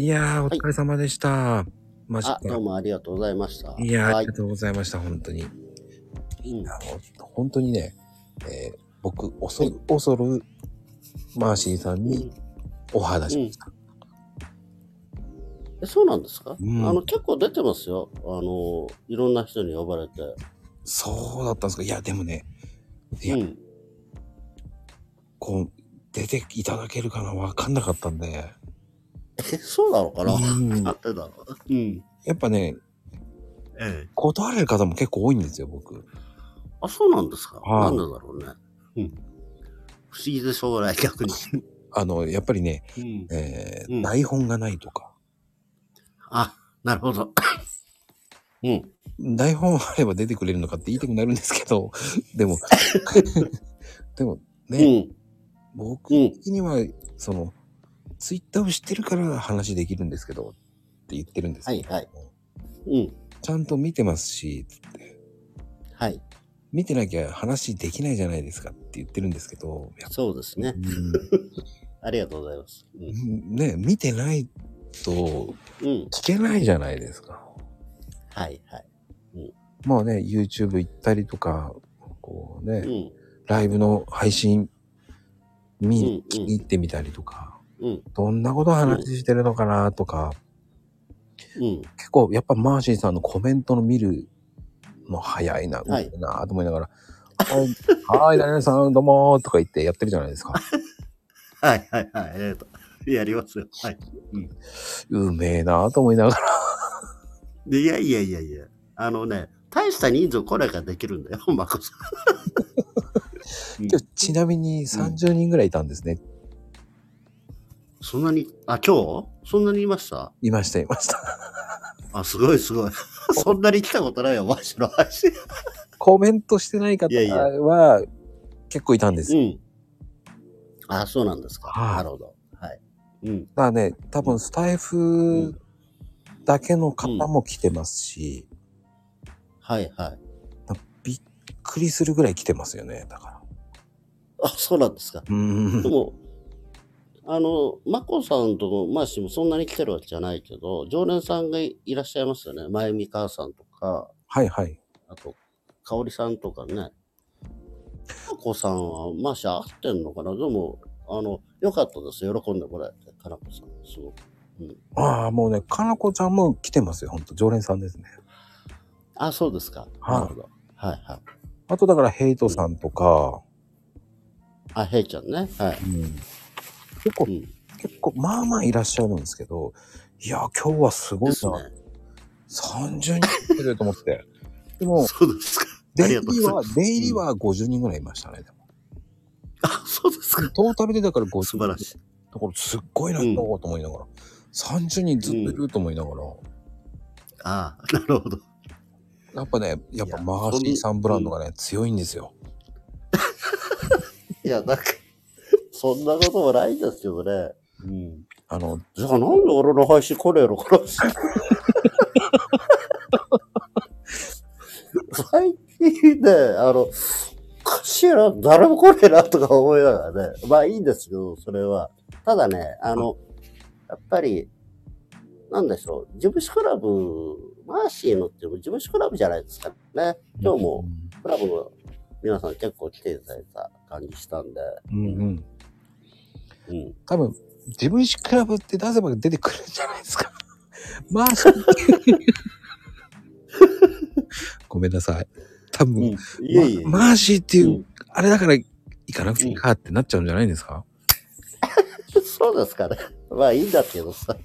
いやー、お疲れ様でした。マジかあ、。どうもありがとうございました。いやー、あはいりが。とうございました、本当に。うんあの、本当にね、えー僕、恐る、恐る、マーシーさんにお話しました。えそうなんですか、うんあの、結構出てますよ。あの、いろんな人に呼ばれて。そうだったんですか？いや、でもね、いや、うん。こう、出ていただけるかなわかんなかったんで。え、そうなのかな、うんなんでだろう？うん。やっぱね、ええ。断られる方も結構多いんですよ、僕。あ、そうなんですか、はいなんでだろうね。うん。不思議でしょうがない、逆に。あの、やっぱりね、うん。えーうん台本がないとか、あ、なるほど。うん。台本あれば出てくれるのかって言いたくなるんですけど、でも、でもうね、ん。僕うん。的には、その、ツイッターを知ってるから話できるんですけど、って言ってるんですけど、はいうん。ちゃんと見てますし、つって、はい。見てなきゃ話できないじゃないですかって言ってるんですけど、そうですね。ありがとうございます。う。うんんね、見てないとうん。聞けないじゃないですか。はい、はい。まあね、YouTube 行ったりとか、こうね、うん。ライブの配信見にうんうん行ってみたりとか、うん。どんなこと話してるのかなとか、うん。結構やっぱマーシーさんのコメントの見るの早いな、はいなと思いながら、はい、はい、何々さんどうもーとか言ってやってるじゃないですか。はい、はい、はい。えっと、やりますよ。はい。うめえなと思いながら。でいやいやいやいや、あのね、大した人数来ないからできるんだよ、まこさん。ちなみに30人ぐらいいたんですね。そんなに、あ、今日？そんなにいました？いました、いました。あ、すごいすごい。そんなに来たことないよ、マジの話。コメントしてない方いやいやは結構いたんですよ。うん。あ、そうなんですか。はいなるほど。はい。うん。だからね、多分スタイフだけの方も来てますし、はいはい。びっくりするぐらい来てますよね、だから。あ、そうなんですか。うーん。でも、あの、まこさんとも、まあしもそんなに来てるわけじゃないけど、常連さんがいらっしゃいますよね。まゆみ母さんとか、はいはい。あと、かおりさんとかね。まこさんは、まあし合ってんのかな。でも、あの、よかったです。喜んでもらえて、かなこさん。すごく。ああ、もうね、かなこちゃんも来てますよ、ほんと。常連さんですね。あ、そうですか。はいなるほど。はいはい。あとだから、ヘイトさんとか、あ、へいちゃんね。はい。うん、結構う、ん。結構、まあまあいらっしゃるんですけど、いや、今日はすごいですねな。。30人来てると思って。でも、そうですか。あ出り入りは。出入りは50人ぐらいいましたね、でも。あ、そうですか。トータルでだから50素晴らしい。だからすっごいな、うんと思いながら。30人ずっといると思いながら。ああ、なるほど。やっぱね、やっぱマーシーさんブランドがね、強いんですよ。いや、なんか、そんなこともないんですけどね。うん。あの、じゃあなんで俺の配信来ねえのかな 最近ね、あの、おかしいな、誰も来ねえなとか思いながらね。まあいいんですけど、それは。ただね、あの、やっぱり、なんでしょう、事務所クラブ、マーシーのっていう事務所クラブじゃないですかね。今日もクラブの皆さん結構来ていただいた感じしたんで、うんうん。うん。多分、自分史クラブって出せば出てくるんじゃないですか。マーシー。ごめんなさい。多分、うん、いえいえ。まマーシーっていう、うんあれだから行かなくていいかってなっちゃうんじゃないですか、そうですかね。まあいいんだけどさ。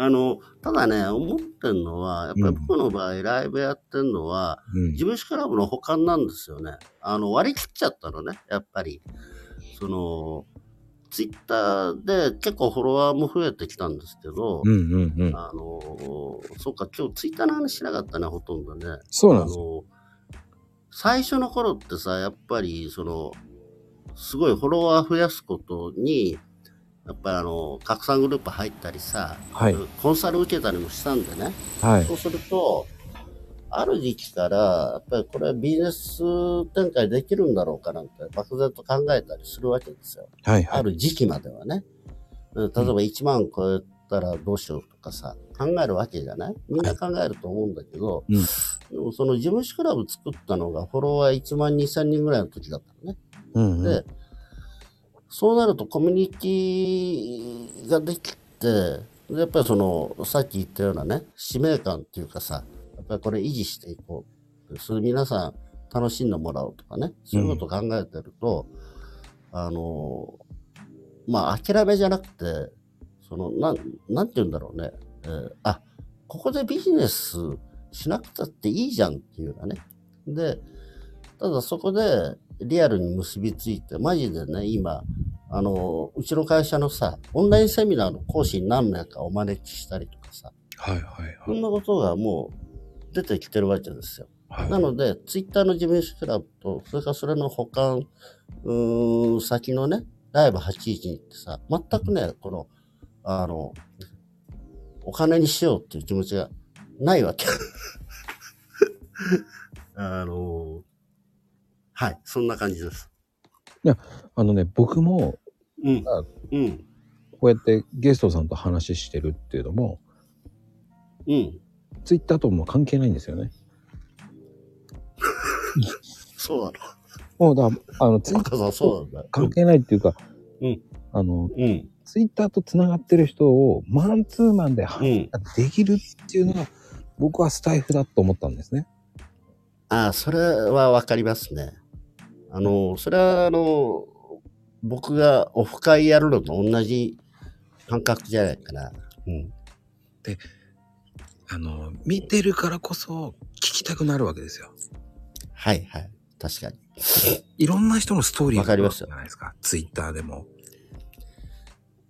あの、ただね、思ってんのは、やっぱり僕の場合、ライブやってんのは、うん事。務所クラブの保管なんですよね。あの、割り切っちゃったのね、やっぱり。その、ツイッターで結構フォロワーも増えてきたんですけど、うんうんうん。あの、そっか、今日ツイッターの話しなかったね、ほとんどね。あそうなんですよ。の、最初の頃ってさ、やっぱり、その、すごいフォロワー増やすことに、やっぱりあの、拡散グループ入ったりさ、はい。コンサル受けたりもしたんでね。はい。そうすると、ある時期から、やっぱりこれはビジネス展開できるんだろうかなんて、漠然と考えたりするわけですよ。はい。はい。ある時期まではね。うん例えば1万超えったらどうしようとかさ、考えるわけじゃない？みんな考えると思うんだけど、うんでもその事務所クラブ作ったのがフォロワー1万2千人ぐらいの時だったのね。うんうん。で、そうなるとコミュニティができて、でやっぱりその、さっき言ったようなね、使命感っていうかさ、やっぱりこれ維持していこう。それ皆さん楽しんでもらおうとかね、そういうことを考えてると、あの、まあ諦めじゃなくて、その、なん、なんて言うんだろうね、えーあ、ここでビジネスしなくたっていいじゃんっていうようなね。で、ただそこでリアルに結びついて、マジでね、今、あの、うちの会社のさ、オンラインセミナーの講師に何名かお招きしたりとかさ、はいはいこはい。んなことがもう出てきてるわけですよ。はい、なので、ツイッターの事務所クラブと、それからそれの保管、うーん、先のね、ライブ812ってさ、全くね、この、あの、お金にしようっていう気持ちがないわけ。あの、はい、そんな感じです。あのね、僕も、うんあ。うん。こうやってゲストさんと話してるっていうのも、うん。ツイッターとも関係ないんですよね。そうなもうだ、あの、ツイの。ッ若さん、そうなんだ。関係ないっていうか、うんあの、うん。ツイッターと繋がってる人をマンツーマンで。できるっていうのが、僕はスタイフだと思ったんですね。ああ、それはわかりますね。あの、それはあの、僕がオフ会やるのと同じ感覚じゃないかな。うん。あの、見てるからこそ聞きたくなるわけですよ。はいはい。確かに。いろんな人のストーリーわかりますよじゃないですか。ツイッターでも。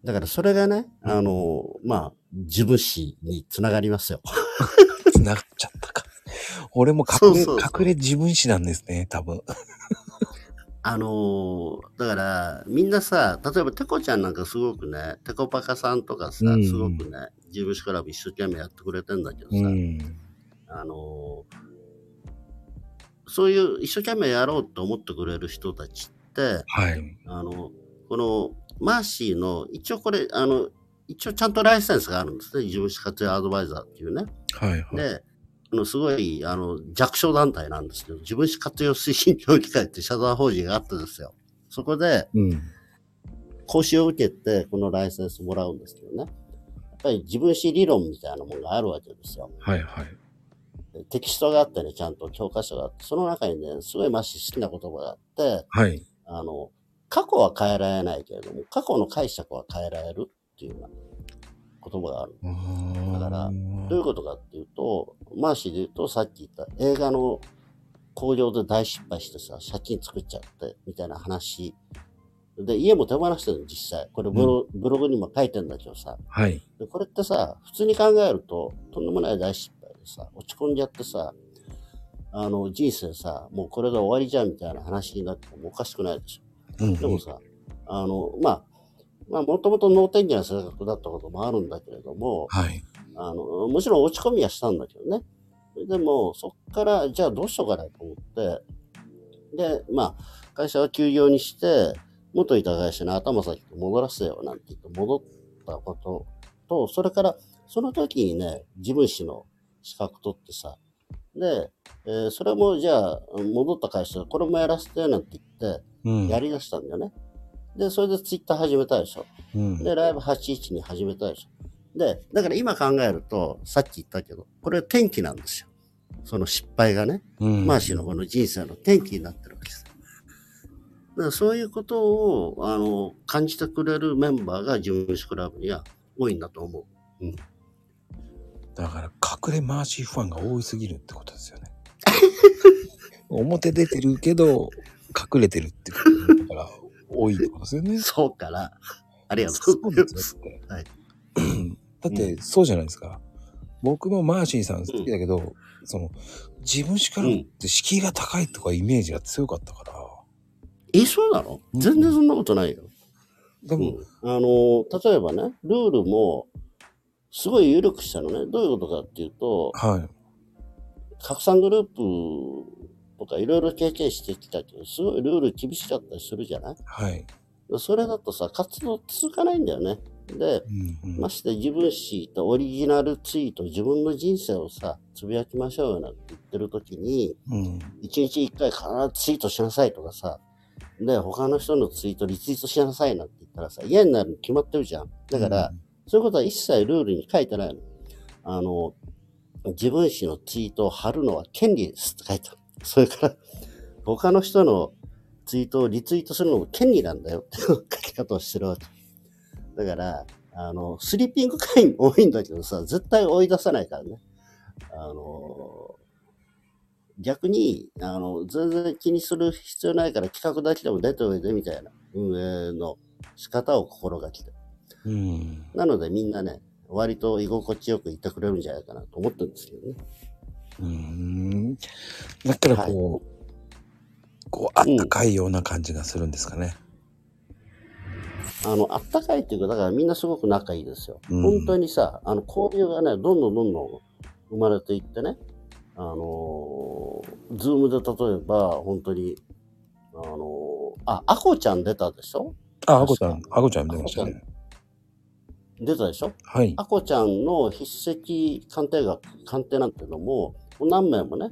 だからそれがね、あの、まあ、自分史につながりますよ。繋がっちゃったか。俺も隠れ、そう隠れ自分史なんですね、多分。あのだから、みんなさ、例えばテコちゃんなんかすごくね、テコパカさんとかさ、うんすごくね、自分史クラブ一生懸命やってくれてんだけどさ、うん。あのそういう一生懸命やろうと思ってくれる人たちって、はい。あの、このマーシーの、一応これ、あの、一応ちゃんとライセンスがあるんですね。自分史活用アドバイザーっていうね。はいはい。で、あのすごい、あの、弱小団体なんですけど、自分史活用推進協議会って社団法人があってですよ。そこで、うん。講習を受けて、このライセンスもらうんですけどね。やっぱり自分史理論みたいなものがあるわけですよ。はいはい。テキストがあってね、ちゃんと教科書があって、その中にね、すごいマッシー好きな言葉があって、はい。あの、過去は変えられないけれども、過去の解釈は変えられるっていうような言葉がある。だからどういうことかっていうと、マーシーで言うと、さっき言った映画の興行で大失敗してさ、借金作っちゃって、みたいな話。で、家も手放してるの、実際。これブロ,、ブログにも書いてんだけどさ。はい。でこれってさ、普通に考えると、とんでもない大失敗でさ、落ち込んじゃってさ、あの、人生さ、もうこれが終わりじゃんみたいな話になってもおかしくないでしょ。うんでもさ、あの、まあ、まあ、もともと脳天気な性格だったこともあるんだけれども、はい。あの、もちろん落ち込みはしたんだけどね。でも、そっから、じゃあどうしようかなと思って、で、まあ、会社は休業にして、元いた会社に頭先戻らせよなんて言って戻ったことと、それから、その時にね、自分史の資格取ってさ、で、えーそれもじゃあ、戻った会社、これもやらせてなんて言って、うん。やり出したんだよね。で、それでツイッター始めたでしょ。うん。で、ライブ81に始めたでしょ。で、だから今考えると、さっき言ったけど、これ転機なんですよ。その失敗がね、うん。マーシーのこの人生の転機になってるわけです。だからそういうことを、あの、感じてくれるメンバーが自分史クラブには多いんだと思う。だから、隠れマーシーファンが多すぎるってことですよね。表出てるけど、隠れてるってことだから、多いってことですよね。そうかな。ありがとそううございま。ですすよ って。はいだって、そうじゃないですか。僕もマーシーさん好きだけど、その、自分しかうんって敷居が高いとかイメージが強かったから。え、そうなの？うん全然そんなことないよ。でも、うん、あの、例えばね、ルールも、すごい緩くしたのね。どういうことかっていうと、はい。拡散グループとかいろいろ経験してきたけど、すごいルール厳しかったりするじゃない？はい。それだとさ、活動続かないんだよね。で、うんうんまして自分史とオリジナルツイート、自分の人生をさ、つぶやきましょうよなんて言ってる時に、うん。一日一回必ずツイートしなさいとかさ、で、他の人のツイートリツイートしなさいなんて言ったらさ、嫌になるに決まってるじゃん。だから、そういうことは一切ルールに書いてないの。あの、自分史のツイートを貼るのは権利ですって書いてある。それから、他の人のツイートをリツイートするのも権利なんだよってい う書き方をしてるわけ。だから、あの、スリーピング会員多いんだけどさ、絶対追い出さないからね。あの、逆に、あの、全然気にする必要ないから企画だけでも出ておいでみたいな運営の仕方を心がけてる。うん。なのでみんなね、割と居心地よくいてくれるんじゃないかなと思ってるんですけどね。うん。だからこう、こう、あったかいような感じがするんですかね。あの、あったかいっていうか、だからみんなすごく仲いいですよ。うん本当にさ、あの、交流がね、どんどんどんどん生まれていってね、あのー、ズームで例えば、本当に、あのー、あ、アコちゃん出たでしょ？あ、あこちゃん、あこちゃん出ましたね。出たでしょ？はい。アコちゃんの筆跡鑑定学、鑑定なんていうのも、何名もね、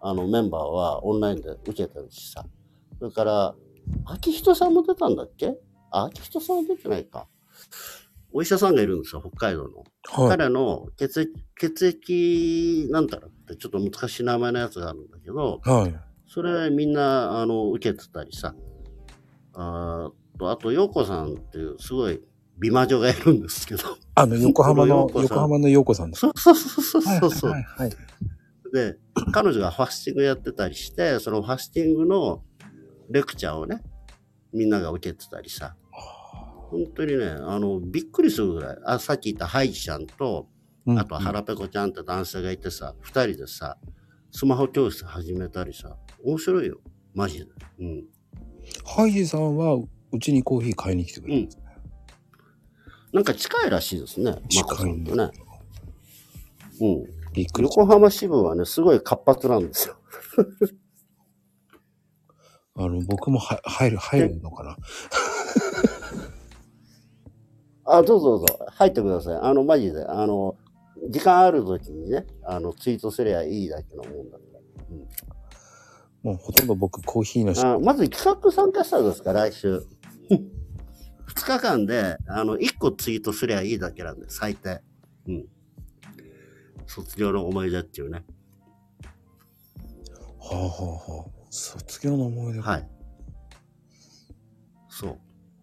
あのメンバーはオンラインで受けてるしさ。それから、秋人さんも出たんだっけ？あ、秋人さんは出てないか。お医者さんがいるんですよ、北海道の。はい。彼の血液、血液なんたらってちょっと難しい名前のやつがあるんだけど、はい。それみんな、あの、受けてたりさ。あーと、あと、陽子さんっていうすごい美魔女がいるんですけど。あの、横浜の、横浜の陽子さんです。そうそうそうはいそうそう。はいはい。で、彼女がファスティングやってたりして、そのファスティングのレクチャーをね、みんなが受けてたりさ。本当にね、あの、びっくりするぐらい。あ、さっき言ったハイジちゃんと、うんあと腹ペコちゃんって男性がいてさ、二人でさ、スマホ教室始めたりさ、面白いよ。マジで。うん。ハイジさんは、うちにコーヒー買いに来てくれるんですね。なんか近いらしいですね。マコさんとね。うん。びっくりし横浜支部はね、すごい活発なんですよ。あの、僕もは入る、入るのかな？あ、どうぞどうぞ。入ってください。あの、マジで。あの、時間ある時にね、あの、ツイートすりゃいいだけのもんだかもうほとんど僕コーヒーのし、ら。あまず企画参加者ですか、来週。2日間で、あの、1個ツイートすりゃいいだけなんで、最低。うん。卒業の思い出っていうね。はあはあはあ。卒業の思い出。はい。そう。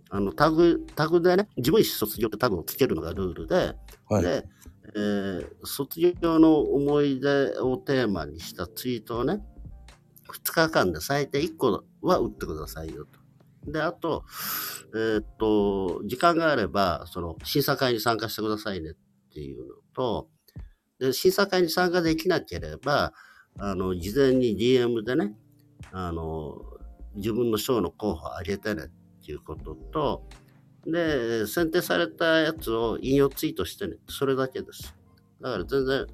あの、タグ、タグでね、自分史卒業ってタグをつけるのがルールで、はい。で、えー卒業の思い出をテーマにしたツイートをね、2日間で最低1個は打ってくださいよと。で、あと、えーっと、時間があれば、その、審査会に参加してくださいねっていうのと、で、審査会に参加できなければ、あの、事前に DM でね、あの、自分の賞の候補をあげてねっていうことと、で、選定されたやつを引用ツイートしてね。それだけです。だから全然、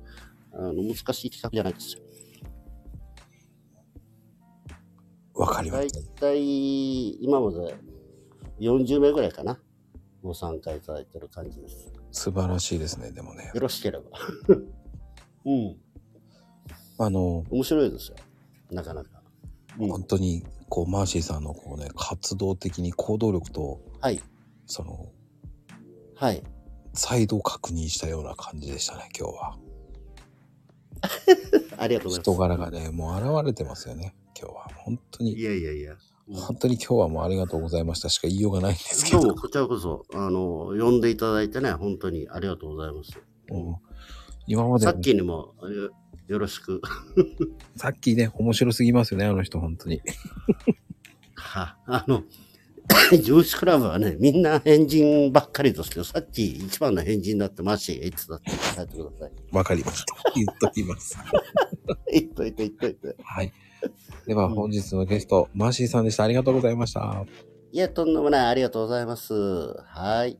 あの、難しい企画じゃないですよ。わかりました。たい、今まで40名ぐらいかな。ご参加いただいてる感じです。素晴らしいですね、でもね。よろしければ。うん。あの、面白いですよ。なかなか。うん本当に、こう、マーシーさんのこうね、活動的に行動力と、はい。その、はい。再度確認したような感じでしたね、今日は。ありがとうございます。人柄がね、もう現れてますよね、今日は。本当いに、やいやいや。本当に今日はもうありがとうございましたしか言いようがないんですけどどうも、。こちらこそ、あの、呼んでいただいてね、本当にありがとうございます。うん今までさっきにもよよろしく。さっきね、面白すぎますよね、あの人、本当に。は、あの、上司クラブはね、みんな変人ばっかりですけど、さっき一番の変人だってマッシーが言ってたって伝えてください。わかりました。言っときます。言っといて言っといて。はい。では、本日のゲスト、マーシーさんでした。ありがとうございました。いや、とんでもない。ありがとうございます。はい。